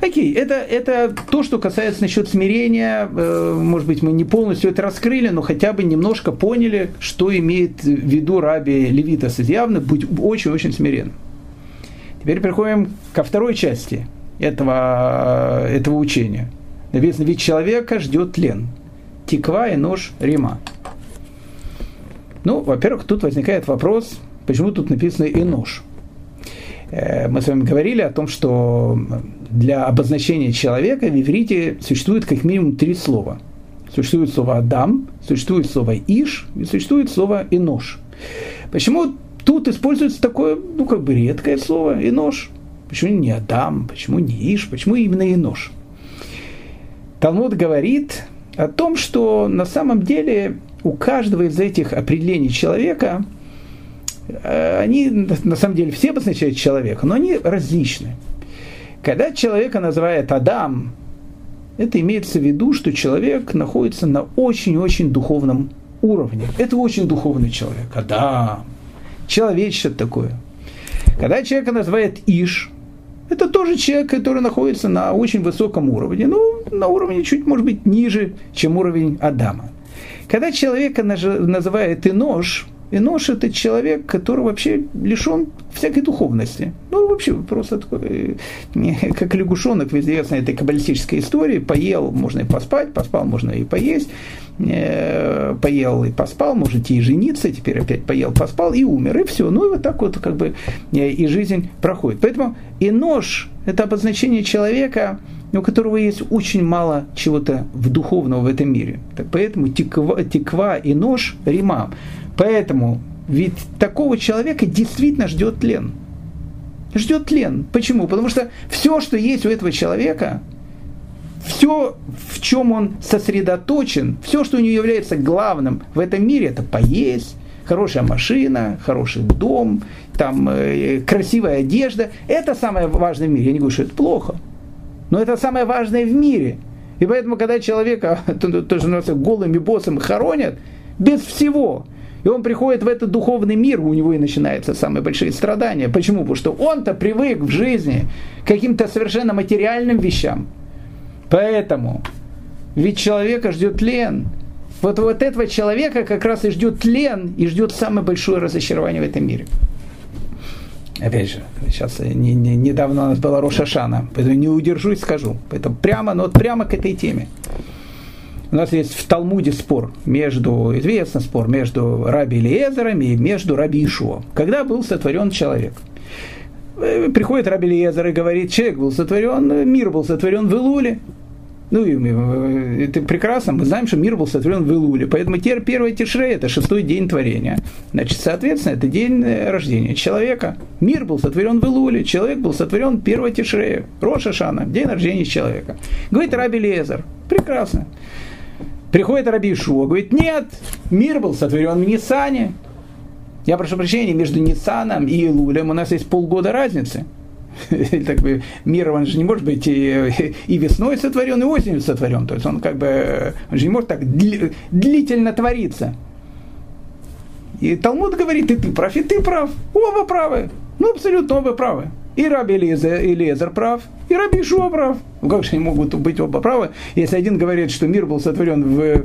Окей, это, это то, что касается насчет смирения. Э, может быть, мы не полностью это раскрыли, но хотя бы немножко поняли, что имеет в виду раби Левитас явно быть очень-очень смиренным. Теперь переходим ко второй части этого, этого учения. Написано, ведь человека ждет тлен. Тиква и нож Рима. Ну, во-первых, тут возникает вопрос, почему тут написано и нож. Э, мы с вами говорили о том, что для обозначения человека в иврите существует как минимум три слова. Существует слово «адам», существует слово «иш» и существует слово «инош». Почему тут используется такое, ну, как бы редкое слово «инош»? Почему не «адам», почему не «иш», почему именно «инош»? Талмуд говорит о том, что на самом деле у каждого из этих определений человека – Э, они на самом деле все обозначают человека, но они различны. Когда человека называют Адам, это имеется в виду, что человек находится на очень-очень духовном уровне. Это очень духовный человек. Адам. Человек что такое. Когда человека называют Иш, это тоже человек, который находится на очень высоком уровне, ну, на уровне чуть, может быть, ниже, чем уровень Адама. Когда человека называют Инош, Инош – это человек, который вообще лишен всякой духовности. Ну, вообще, просто такой, э, как лягушонок в известной этой каббалистической истории. Поел, можно и поспать, поспал, можно и поесть. Э, поел и поспал, можете и жениться, теперь опять поел, поспал и умер, и все. Ну, и вот так вот как бы э, и жизнь проходит. Поэтому Инош – это обозначение человека, у которого есть очень мало чего-то в духовного в этом мире. Так поэтому тиква, тиква и нож рима. Поэтому ведь такого человека действительно ждет тлен. Ждет тлен. Почему? Потому что все, что есть у этого человека, все, в чем он сосредоточен, все, что у него является главным в этом мире, это поесть, хорошая машина, хороший дом, там, э, красивая одежда. Это самое важное в мире. Я не говорю, что это плохо. Но это самое важное в мире. И поэтому, когда человека, тоже называется голым и боссом, хоронят, без всего, и он приходит в этот духовный мир, у него и начинаются самые большие страдания. Почему? Потому что он-то привык в жизни к каким-то совершенно материальным вещам. Поэтому ведь человека ждет тлен. Вот, вот этого человека как раз и ждет тлен, и ждет самое большое разочарование в этом мире. Опять же, сейчас не, не, недавно у нас была Рошашана, поэтому не удержусь, скажу. Поэтому прямо, ну вот прямо к этой теме. У нас есть в Талмуде спор между, известный спор между Раби Лиезером и между Раби Ишуа. Когда был сотворен человек? Э, приходит Раби Лиезер и говорит, человек был сотворен, мир был сотворен в Илуле. Ну, э, это прекрасно, мы знаем, что мир был сотворен в Илуле, поэтому теперь первый Тишрей – это шестой день творения. Значит, соответственно, это день э, рождения человека. Мир был сотворен в Илуле, человек был сотворен первого Тишрея, Роша Шана, день рождения человека. Говорит Раби Лезер, прекрасно. Приходит Раби Ишуа, говорит, нет, мир был сотворен в Ниссане. Я прошу прощения, между Ниссаном и Илулем у нас есть полгода разницы. так бы, мир, он же не может быть и, и весной сотворен, и осенью сотворен. То есть он как бы, он же не может так длительно твориться. И Талмуд говорит, и ты прав, и ты прав. Оба правы. Ну, абсолютно оба правы. И Раби Элизер прав, и Раби Ишуа прав. Ну, как же они могут быть оба правы? Если один говорит, что мир был сотворен в э,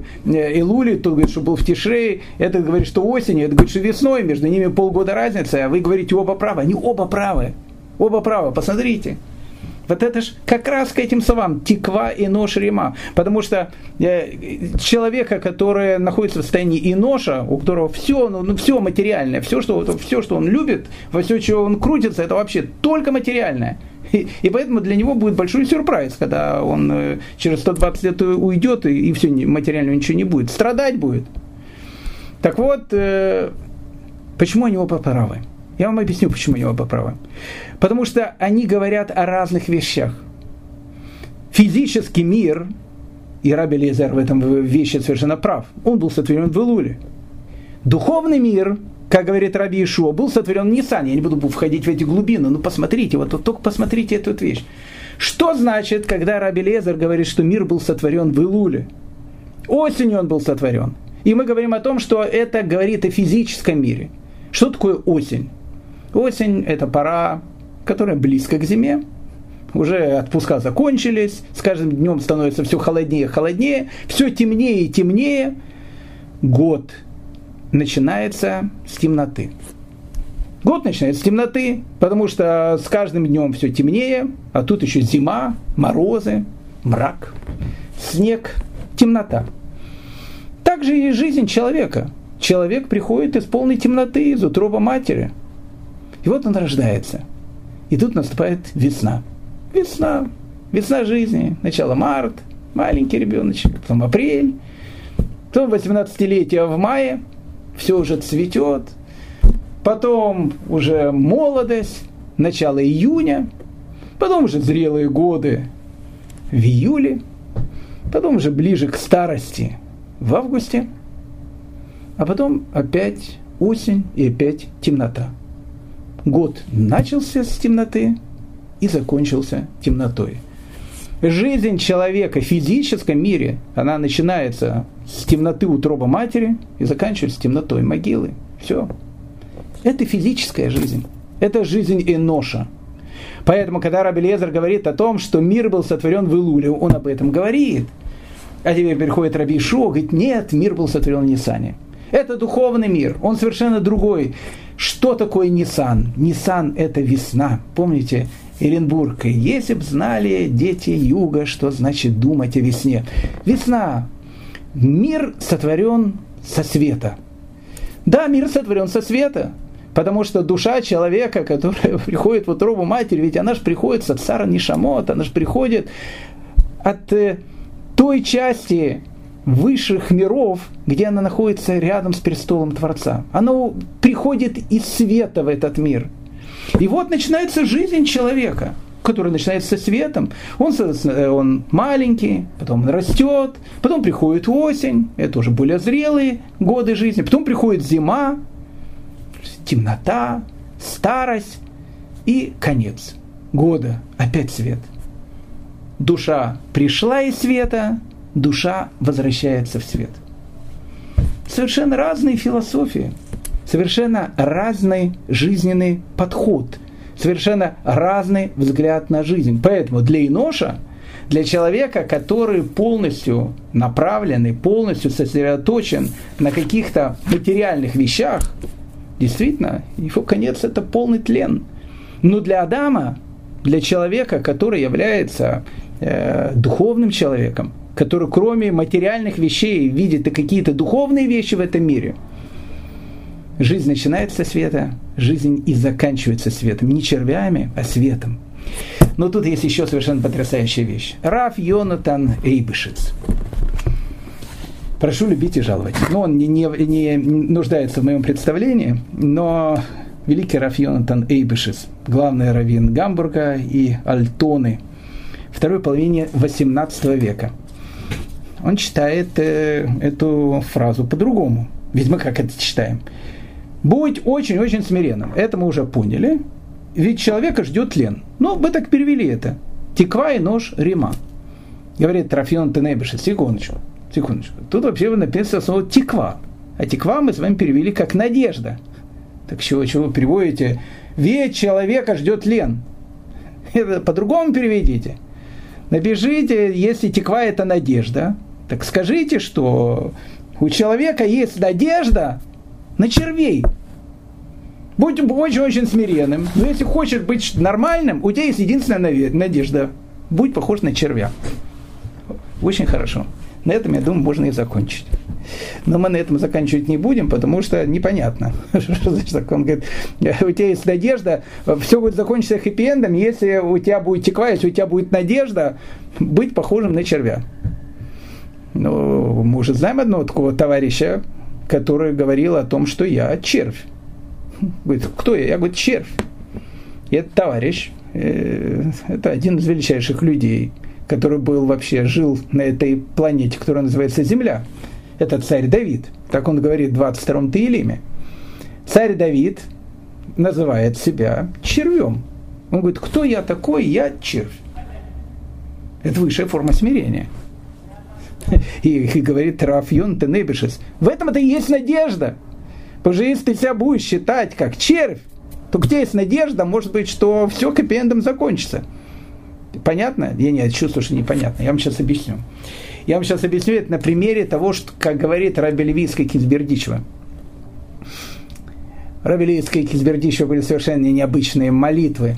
Илуле, тот говорит, что был в Тишрее, этот говорит, что осенью, этот говорит, что весной, между ними полгода разница, а вы говорите оба правы. Они оба правы. Оба правы, посмотрите. Вот это же как раз к этим словам тиква и нож рима. Потому что э, человека, который находится в состоянии и ножа, у которого все, ну, ну, все материальное, все что, все, что он любит, во все, чего он крутится, это вообще только материальное. И, и поэтому для него будет большой сюрприз, когда он э, через 120 лет уйдет, и, и все, материального ничего не будет. Страдать будет. Так вот, э, почему они оба правы? Я вам объясню, почему они оба правы. Потому что они говорят о разных вещах. Физический мир, и Раби Лезер в этом вещи совершенно прав, он был сотворен в Илуле. Духовный мир, как говорит Раби Ишуа, был сотворен в Ниссане. Я не буду входить в эти глубины, но посмотрите, вот, вот только посмотрите эту вещь. Что значит, когда Раби Лезер говорит, что мир был сотворен в Илуле? Осенью он был сотворен. И мы говорим о том, что это говорит о физическом мире. Что такое осень? Осень – это пора которая близко к зиме. Уже отпуска закончились, с каждым днем становится все холоднее и холоднее, все темнее и темнее. Год начинается с темноты. Год начинается с темноты, потому что с каждым днем все темнее, а тут еще зима, морозы, мрак, снег, темнота. Так же и жизнь человека. Человек приходит из полной темноты, из утроба матери. И вот он рождается – и тут наступает весна. Весна. Весна жизни. Начало март, маленький ребеночек, потом апрель, потом 18-летие в мае, все уже цветет, потом уже молодость, начало июня, потом уже зрелые годы в июле, потом уже ближе к старости в августе, а потом опять осень и опять темнота год начался с темноты и закончился темнотой. Жизнь человека в физическом мире, она начинается с темноты утроба матери и заканчивается темнотой могилы. Все. Это физическая жизнь. Это жизнь Эноша. Поэтому, когда Раби Лезер говорит о том, что мир был сотворен в Илуле, он об этом говорит. А теперь приходит Раби Шо, говорит, нет, мир был сотворен в Нисане. Это духовный мир, он совершенно другой. Что такое Nissan? Nissan – это весна. Помните, Эренбург. Если б знали дети юга, что значит думать о весне. Весна. Мир сотворен со света. Да, мир сотворен со света. Потому что душа человека, которая приходит в утробу матери, ведь она же приходит с цара Нишамот, она же приходит от э, той части высших миров, где она находится рядом с престолом Творца. Она приходит из света в этот мир. И вот начинается жизнь человека, который начинается со светом. Он, он маленький, потом он растет, потом приходит осень, это уже более зрелые годы жизни, потом приходит зима, темнота, старость и конец года, опять свет. Душа пришла из света, душа возвращается в свет. Совершенно разные философии, совершенно разный жизненный подход, совершенно разный взгляд на жизнь. Поэтому для Иноша, для человека, который полностью направлен полностью сосредоточен на каких-то материальных вещах, действительно, его конец – это полный тлен. Но для Адама, для человека, который является э, духовным человеком, который кроме материальных вещей видит и какие-то духовные вещи в этом мире. Жизнь начинается со света, жизнь и заканчивается светом. Не червями, а светом. Но тут есть еще совершенно потрясающая вещь. Раф Йонатан Эйбышец. Прошу любить и жаловать. Ну, он не, не, не нуждается в моем представлении, но великий Раф Йонатан Эйбышец, главный раввин Гамбурга и Альтоны, второй половине 18 века – он читает э, эту фразу по-другому. Ведь мы как это читаем? Будь очень-очень смиренным. Это мы уже поняли. Ведь человека ждет тлен. Ну, мы так перевели это. Теква и нож Рима. Говорит Трофион Тенебиша, секундочку, секундочку. Тут вообще написано слово теква. А тиква мы с вами перевели как надежда. Так чего, чего вы переводите? Ведь человека ждет лен. Это по-другому переведите. Напишите, если тиква это надежда, так скажите, что у человека есть надежда на червей. Будь очень-очень смиренным. Но если хочешь быть нормальным, у тебя есть единственная надежда. Будь похож на червя. Очень хорошо. На этом, я думаю, можно и закончить. Но мы на этом заканчивать не будем, потому что непонятно. Что значит так? Он говорит, у тебя есть надежда, все будет закончиться хэппи-эндом, если у тебя будет теква, если у тебя будет надежда быть похожим на червя. Ну, мы уже знаем одного такого товарища, который говорил о том, что я червь. Говорит, кто я? Я, говорю, червь. И этот товарищ, э, это один из величайших людей, который был вообще, жил на этой планете, которая называется Земля. Это царь Давид. Так он говорит в 22-м Таилиме. Царь Давид называет себя червем. Он говорит, кто я такой? Я червь. Это высшая форма смирения. И, и говорит Рафьон Тенебишес. В этом-то и есть надежда. Потому что если ты себя будешь считать как червь, то где есть надежда, может быть, что все хэппи закончится. Понятно? Я не чувствую, что непонятно. Я вам сейчас объясню. Я вам сейчас объясню это на примере того, что, как говорит Раби Левицкая Кизбердичева. Раби Левицкая Кизбердичева были совершенно необычные молитвы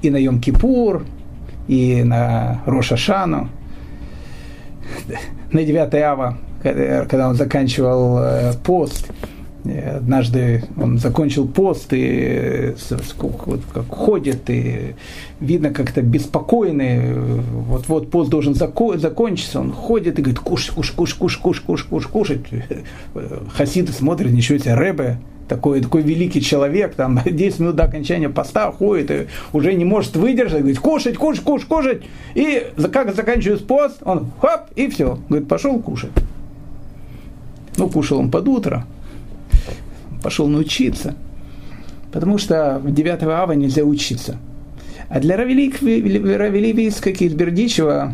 и на Йом-Кипур, и на Рошашану, на 9 ава, когда он заканчивал э, пост, э, однажды он закончил пост и э, как ходит, и видно как-то беспокойный, вот-вот пост должен закончиться, он ходит и говорит, кушать, кушать, кушать, кушать, кушать, кушать, кушать. Хасиды смотрят, ничего себе, Рэбе, такой, такой великий человек, там 10 минут до окончания поста ходит и уже не может выдержать, говорит, кушать, кушать, кушать, кушать. И как заканчивается пост, он хоп, и все. Говорит, пошел кушать. Ну, кушал он под утро, пошел научиться. Потому что в 9 ава нельзя учиться. А для Равелиевиска из Бердичева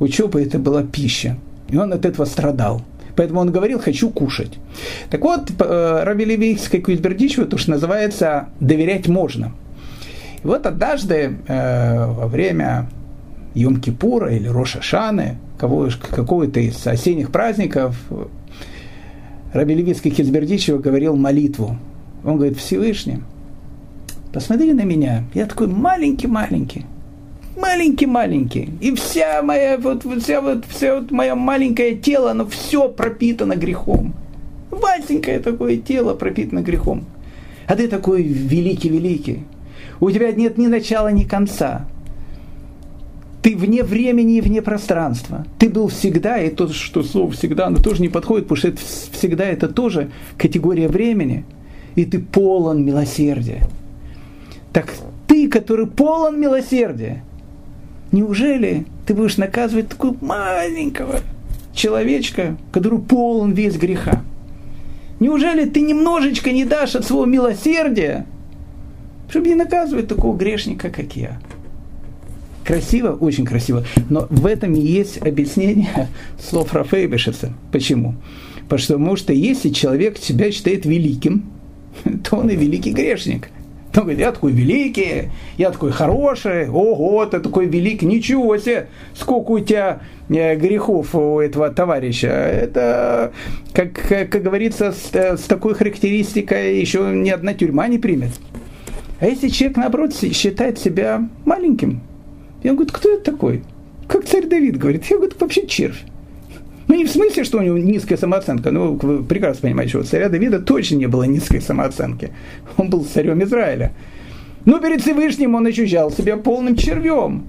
учеба это была пища. И он от этого страдал. Поэтому он говорил, хочу кушать. Так вот, э, Равелиевиска из Бердичева, то, что называется, доверять можно. И вот однажды э, во время Йом-Кипура или Роша Шаны, какого-то из осенних праздников, Раби Левицкий Хизбердичева говорил молитву. Он говорит, Всевышний, посмотри на меня, я такой маленький-маленький, маленький-маленький, и вся моя, вот, вся, вот, вся вот мое маленькое тело, оно все пропитано грехом. Васенькое такое тело пропитано грехом. А ты такой великий-великий. У тебя нет ни начала, ни конца. Ты вне времени и вне пространства. Ты был всегда, и то, что слово всегда, оно тоже не подходит, потому что это всегда это тоже категория времени. И ты полон милосердия. Так ты, который полон милосердия, неужели ты будешь наказывать такого маленького человечка, который полон весь греха? Неужели ты немножечко не дашь от своего милосердия, чтобы не наказывать такого грешника, как я? Красиво, очень красиво. Но в этом и есть объяснение слов Рафейбешеца. Почему? Потому что если человек себя считает великим, то он и великий грешник. Он говорит, я такой великий, я такой хороший, ого, ты такой великий, ничего себе, сколько у тебя э, грехов у этого товарища. Это, как, как, говорится, с, с такой характеристикой еще ни одна тюрьма не примет. А если человек, наоборот, считает себя маленьким, и он говорит, кто это такой? Как царь Давид говорит, я, говорю, вообще червь. Ну, не в смысле, что у него низкая самооценка. Ну, вы прекрасно понимаете, что у царя Давида точно не было низкой самооценки. Он был царем Израиля. Но перед Всевышним он ощущал себя полным червем.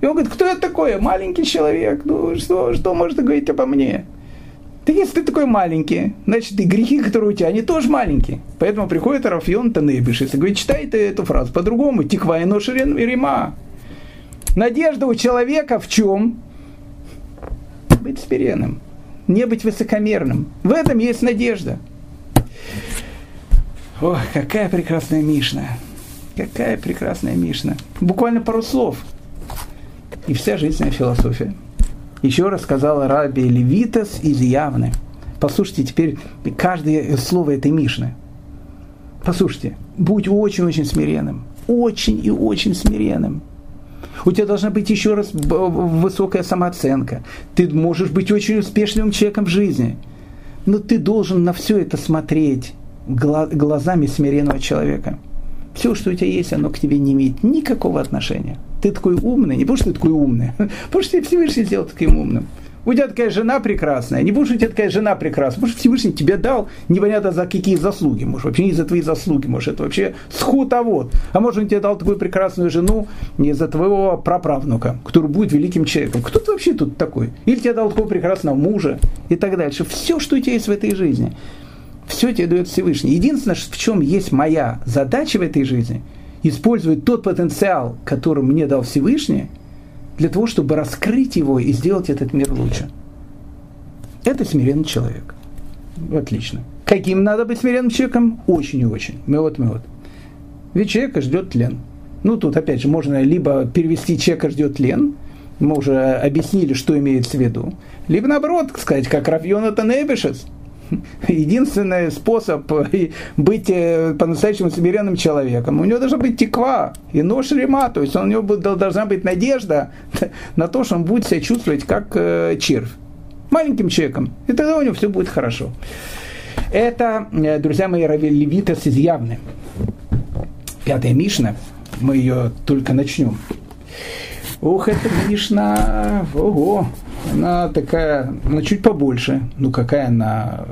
И он говорит, кто это такой? Маленький человек. Ну, что, что можно говорить обо мне? Да если ты такой маленький, значит, и грехи, которые у тебя, они тоже маленькие. Поэтому приходит Рафион Танейбиш и говорит, читай ты эту фразу по-другому. Тиква и ношерен и рима. Надежда у человека в чем? Быть смиренным, не быть высокомерным. В этом есть надежда. Ох, какая прекрасная Мишна. Какая прекрасная Мишна. Буквально пару слов. И вся жизненная философия. Еще раз сказала Раби Левитас из Явны. послушайте теперь каждое слово этой Мишны. Послушайте, будь очень-очень смиренным. Очень и очень смиренным. У тебя должна быть еще раз высокая самооценка. Ты можешь быть очень успешным человеком в жизни. Но ты должен на все это смотреть глазами смиренного человека. Все, что у тебя есть, оно к тебе не имеет никакого отношения. Ты такой умный, не потому что ты такой умный, потому что ты Всевышний сделал таким умным. У тебя такая жена прекрасная, не будешь у тебя такая жена прекрасная, что Всевышний тебе дал непонятно за какие заслуги, может, вообще не за твои заслуги, может, это вообще схутовод. А может, он тебе дал такую прекрасную жену не за твоего праправнука, который будет великим человеком. Кто ты вообще тут такой? Или тебе дал такого прекрасного мужа и так дальше. Все, что у тебя есть в этой жизни, все тебе дает Всевышний. Единственное, в чем есть моя задача в этой жизни, использовать тот потенциал, который мне дал Всевышний – для того, чтобы раскрыть его и сделать этот мир лучше. Это смиренный человек. Отлично. Каким надо быть смиренным человеком? Очень и очень. Мы вот, мы вот. Ведь человека ждет тлен. Ну, тут, опять же, можно либо перевести человека ждет тлен, мы уже объяснили, что имеется в виду, либо наоборот, сказать, как Равьона Танебешес – единственный способ быть э, по-настоящему смиренным человеком, у него должна быть теква и нож рема, то есть у него должна быть надежда на то, что он будет себя чувствовать как э, червь, маленьким человеком, и тогда у него все будет хорошо. Это, э, друзья мои, Левитас изъявны. Пятая Мишна, мы ее только начнем. Ух, это Мишна, ого, она такая, ну, чуть побольше. Ну, какая она...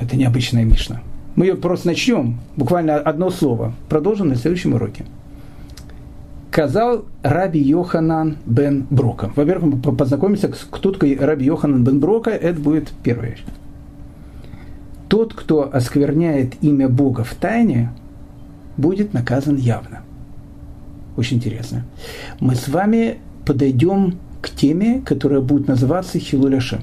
Это необычная Мишна. Мы ее просто начнем, буквально одно слово. Продолжим на следующем уроке. Казал Раби Йоханан бен Брока. Во-первых, мы познакомимся, кто такой Раби Йоханан бен Брока, это будет первая вещь. Тот, кто оскверняет имя Бога в тайне, будет наказан явно. Очень интересно. Мы с вами подойдем к теме, которая будет называться Хилуляшем.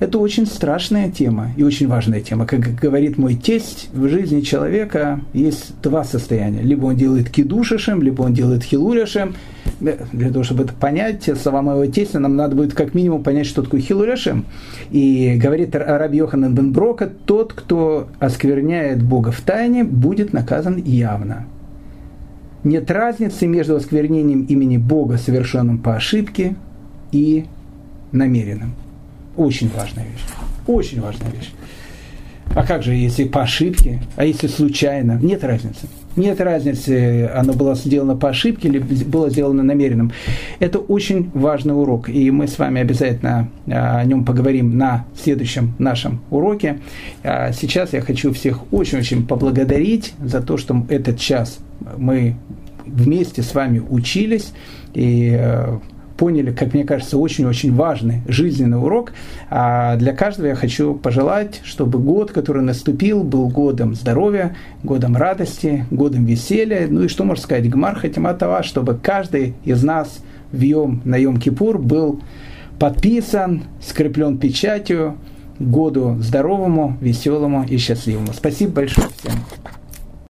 Это очень страшная тема и очень важная тема. Как говорит мой тесть, в жизни человека есть два состояния. Либо он делает кидушишем, либо он делает хилуляшем. Для того, чтобы это понять, слова моего тестя, нам надо будет как минимум понять, что такое хилуляшем. И говорит Раби Йоханан бен тот, кто оскверняет Бога в тайне, будет наказан явно нет разницы между осквернением имени Бога, совершенным по ошибке, и намеренным. Очень важная вещь. Очень важная вещь. А как же, если по ошибке, а если случайно? Нет разницы. Нет разницы, оно было сделано по ошибке или было сделано намеренным. Это очень важный урок, и мы с вами обязательно а, о нем поговорим на следующем нашем уроке. А сейчас я хочу всех очень-очень поблагодарить за то, что этот час мы вместе с вами учились и э, поняли, как мне кажется, очень-очень важный жизненный урок. А для каждого я хочу пожелать, чтобы год, который наступил, был годом здоровья, годом радости, годом веселья. Ну и что можно сказать, Гмар Хатиматова, чтобы каждый из нас в Йом, на Йом-Кипур был подписан, скреплен печатью году здоровому, веселому и счастливому. Спасибо большое всем.